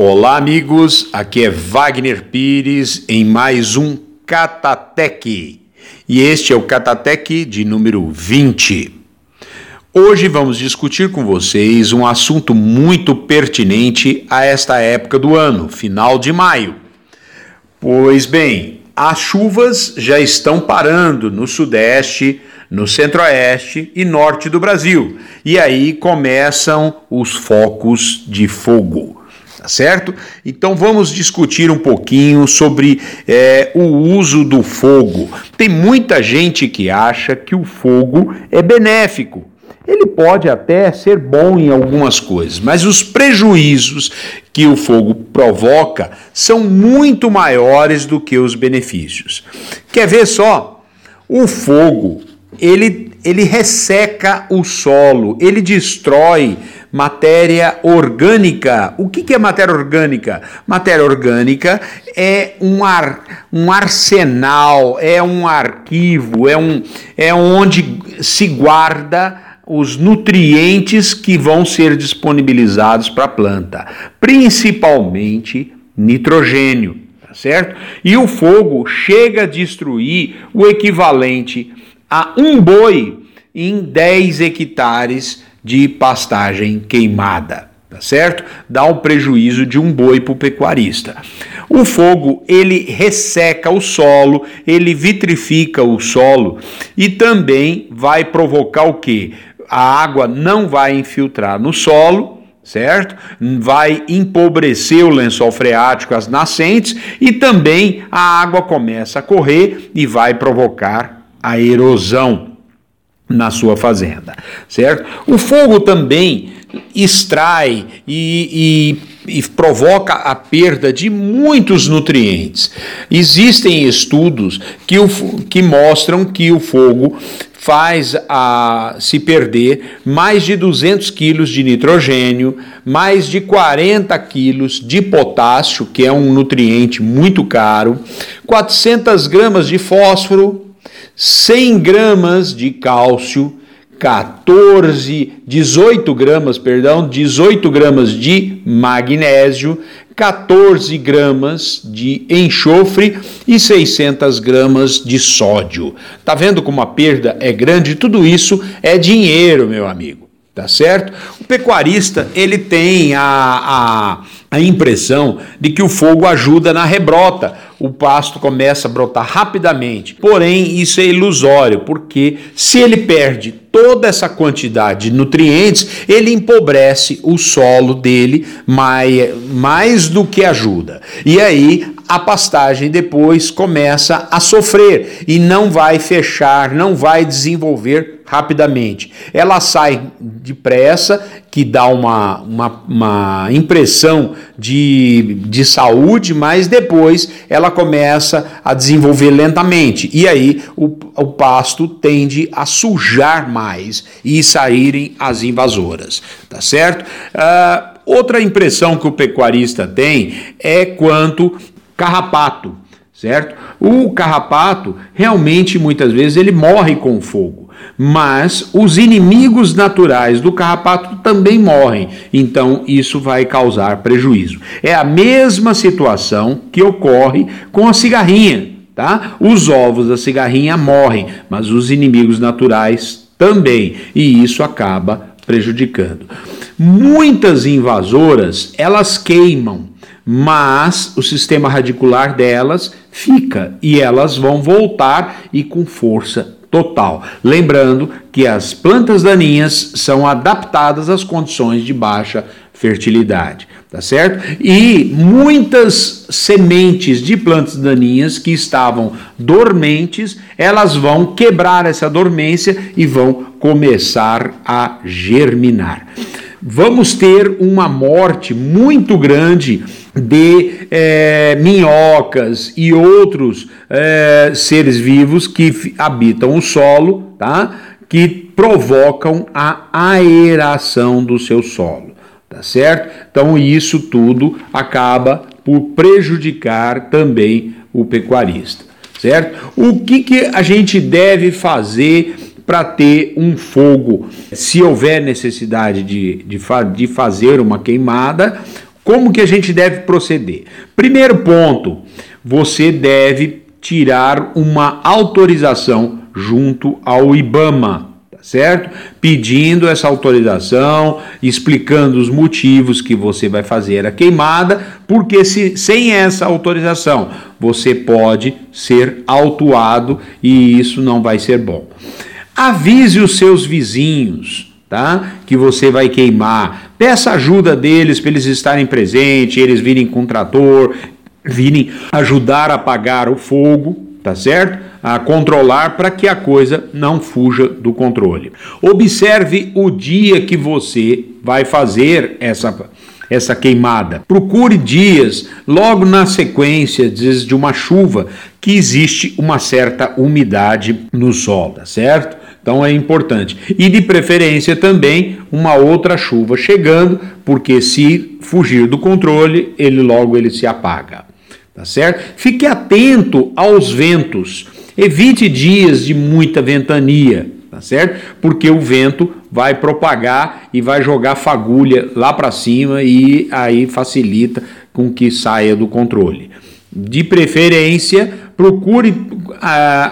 Olá, amigos. Aqui é Wagner Pires em mais um Catatec. E este é o Catatec de número 20. Hoje vamos discutir com vocês um assunto muito pertinente a esta época do ano, final de maio. Pois bem, as chuvas já estão parando no Sudeste, no Centro-Oeste e Norte do Brasil. E aí começam os focos de fogo tá certo? Então vamos discutir um pouquinho sobre é, o uso do fogo. Tem muita gente que acha que o fogo é benéfico. Ele pode até ser bom em algumas coisas, mas os prejuízos que o fogo provoca são muito maiores do que os benefícios. Quer ver só? O fogo, ele, ele resseca o solo, ele destrói matéria orgânica. O que, que é matéria orgânica? Matéria orgânica é um, ar, um arsenal, é um arquivo, é, um, é onde se guarda os nutrientes que vão ser disponibilizados para a planta, principalmente nitrogênio, tá certo? E o fogo chega a destruir o equivalente a um boi em 10 hectares de pastagem queimada, tá certo? Dá um prejuízo de um boi para o pecuarista. O fogo, ele resseca o solo, ele vitrifica o solo e também vai provocar o quê? A água não vai infiltrar no solo, certo? Vai empobrecer o lençol freático, as nascentes, e também a água começa a correr e vai provocar a erosão na sua fazenda, certo? O fogo também extrai e, e, e, provoca a perda de muitos nutrientes. Existem estudos que, o, que mostram que o fogo faz a se perder mais de 200 quilos de nitrogênio, mais de 40 quilos de potássio, que é um nutriente muito caro, 400 gramas de fósforo, 100 gramas de cálcio, 14, 18 gramas, perdão, 18 gramas de magnésio, 14 gramas de enxofre e 600 gramas de sódio. Tá vendo como a perda é grande? Tudo isso é dinheiro, meu amigo. Tá certo? O pecuarista ele tem a, a, a impressão de que o fogo ajuda na rebrota o pasto começa a brotar rapidamente. Porém, isso é ilusório, porque se ele perde toda essa quantidade de nutrientes, ele empobrece o solo dele mais, mais do que ajuda. E aí a pastagem depois começa a sofrer e não vai fechar, não vai desenvolver rapidamente. Ela sai depressa, que dá uma, uma, uma impressão de, de saúde, mas depois ela começa a desenvolver lentamente. E aí o, o pasto tende a sujar mais e saírem as invasoras, tá certo? Uh, outra impressão que o pecuarista tem é quanto carrapato, certo? O carrapato realmente muitas vezes ele morre com fogo, mas os inimigos naturais do carrapato também morrem, então isso vai causar prejuízo. É a mesma situação que ocorre com a cigarrinha, tá? Os ovos da cigarrinha morrem, mas os inimigos naturais também, e isso acaba prejudicando. Muitas invasoras, elas queimam mas o sistema radicular delas fica e elas vão voltar e com força total. Lembrando que as plantas daninhas são adaptadas às condições de baixa fertilidade, tá certo? E muitas sementes de plantas daninhas que estavam dormentes, elas vão quebrar essa dormência e vão começar a germinar. Vamos ter uma morte muito grande de é, minhocas e outros é, seres vivos que habitam o solo, tá? que provocam a aeração do seu solo, tá certo? Então isso tudo acaba por prejudicar também o pecuarista, certo? O que, que a gente deve fazer para ter um fogo, se houver necessidade de, de, de fazer uma queimada, Como que a gente deve proceder? Primeiro ponto, você deve tirar uma autorização junto ao IBAMA, tá certo? Pedindo essa autorização, explicando os motivos que você vai fazer a queimada, porque se, sem essa autorização você pode ser autuado e isso não vai ser bom. Avise os seus vizinhos, tá? Que você vai queimar. Peça ajuda deles para eles estarem presentes, eles virem com trator, virem ajudar a apagar o fogo, tá certo? A controlar para que a coisa não fuja do controle. Observe o dia que você vai fazer essa essa queimada. Procure dias logo na sequência de uma chuva que existe uma certa umidade no solo, tá certo? Então é importante. E de preferência também uma outra chuva chegando, porque se fugir do controle, ele logo ele se apaga tá certo? Fique atento aos ventos. Evite dias de muita ventania, tá certo? Porque o vento vai propagar e vai jogar fagulha lá para cima e aí facilita com que saia do controle. De preferência, procure uh,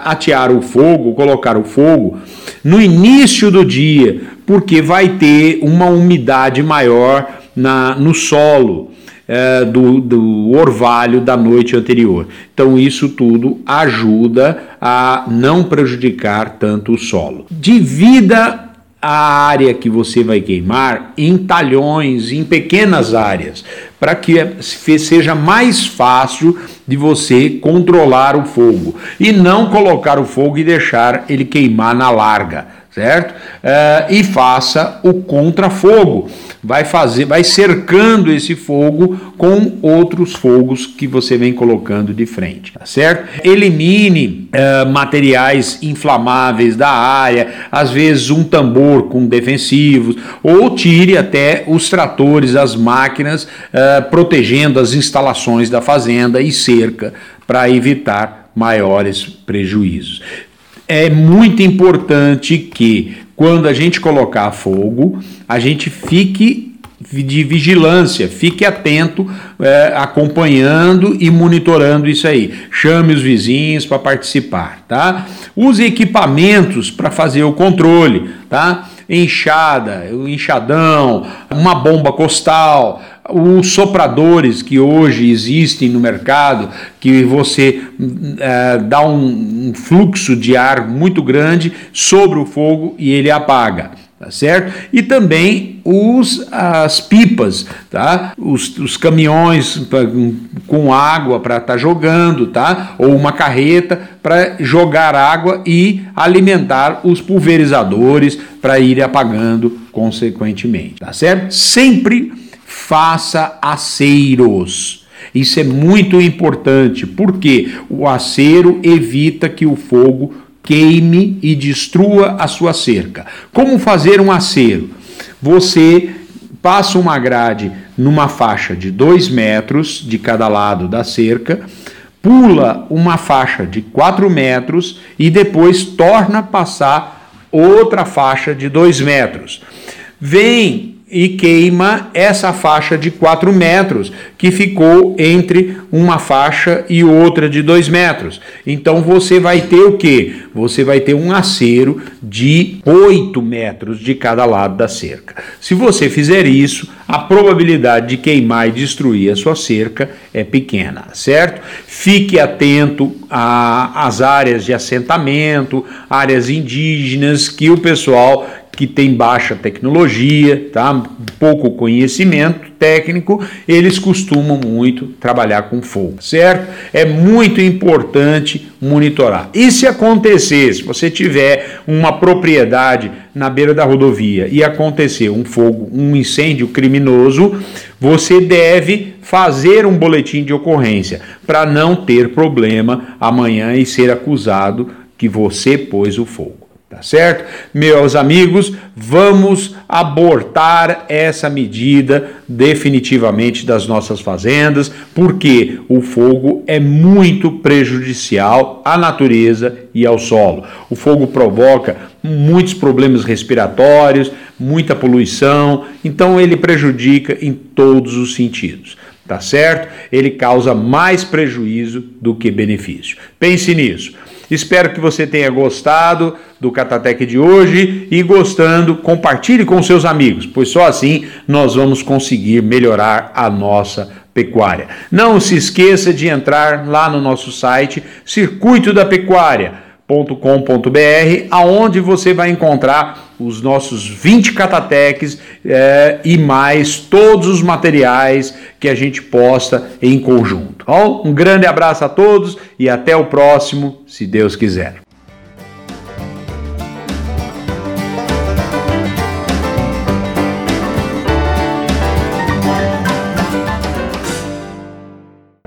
atear o fogo, colocar o fogo no início do dia, porque vai ter uma umidade maior na, no solo é, do, do orvalho da noite anterior. Então, isso tudo ajuda a não prejudicar tanto o solo. Divida a área que você vai queimar em talhões, em pequenas áreas, para que seja mais fácil de você controlar o fogo e não colocar o fogo e deixar ele queimar na larga certo? Uh, e faça o contrafogo. Vai fazer, vai cercando esse fogo com outros fogos que você vem colocando de frente, tá certo? Elimine uh, materiais inflamáveis da área, às vezes um tambor com defensivos, ou tire até os tratores, as máquinas, uh, protegendo as instalações da fazenda e cerca para evitar maiores prejuízos é muito importante que, quando a gente colocar fogo, a gente fique de vigilância, fique atento, é, acompanhando e monitorando isso aí. Chame os vizinhos para participar, tá? Use equipamentos para fazer o controle, tá? Enxada, o enxadão, uma bomba costal, os sopradores que hoje existem no mercado, que você é, dá um, um fluxo de ar muito grande sobre o fogo e ele apaga tá certo? E também os, as pipas, tá? Os, os caminhões pra, com água para estar tá jogando, tá? Ou uma carreta para jogar água e alimentar os pulverizadores para ir apagando consequentemente, tá certo? Sempre faça aceiros. Isso é muito importante, porque o acero evita que o fogo queime e destrua a sua cerca. Como fazer um acero? Você passa uma grade numa faixa de 2 metros de cada lado da cerca, pula uma faixa de 4 metros e depois torna passar outra faixa de 2 metros. Vem e queima essa faixa de 4 metros, que ficou entre uma faixa e outra de 2 metros. Então você vai ter o que? Você vai ter um acero de 8 metros de cada lado da cerca. Se você fizer isso, a probabilidade de queimar e destruir a sua cerca é pequena, certo? Fique atento às áreas de assentamento, áreas indígenas que o pessoal que tem baixa tecnologia, tá? pouco conhecimento técnico, eles costumam muito trabalhar com fogo, certo? É muito importante monitorar. E se acontecer, se você tiver uma propriedade na beira da rodovia e acontecer um fogo, um incêndio criminoso, você deve fazer um boletim de ocorrência para não ter problema amanhã e ser acusado que você pôs o fogo. Tá certo? Meus amigos, vamos abortar essa medida definitivamente das nossas fazendas, porque o fogo é muito prejudicial à natureza e ao solo. O fogo provoca muitos problemas respiratórios, muita poluição, então ele prejudica em todos os sentidos tá certo? Ele causa mais prejuízo do que benefício. Pense nisso. Espero que você tenha gostado do Catatec de hoje e gostando, compartilhe com seus amigos, pois só assim nós vamos conseguir melhorar a nossa pecuária. Não se esqueça de entrar lá no nosso site Circuito da Pecuária com.br aonde você vai encontrar os nossos 20 catateques é, e mais todos os materiais que a gente posta em conjunto. Bom, um grande abraço a todos e até o próximo, se Deus quiser.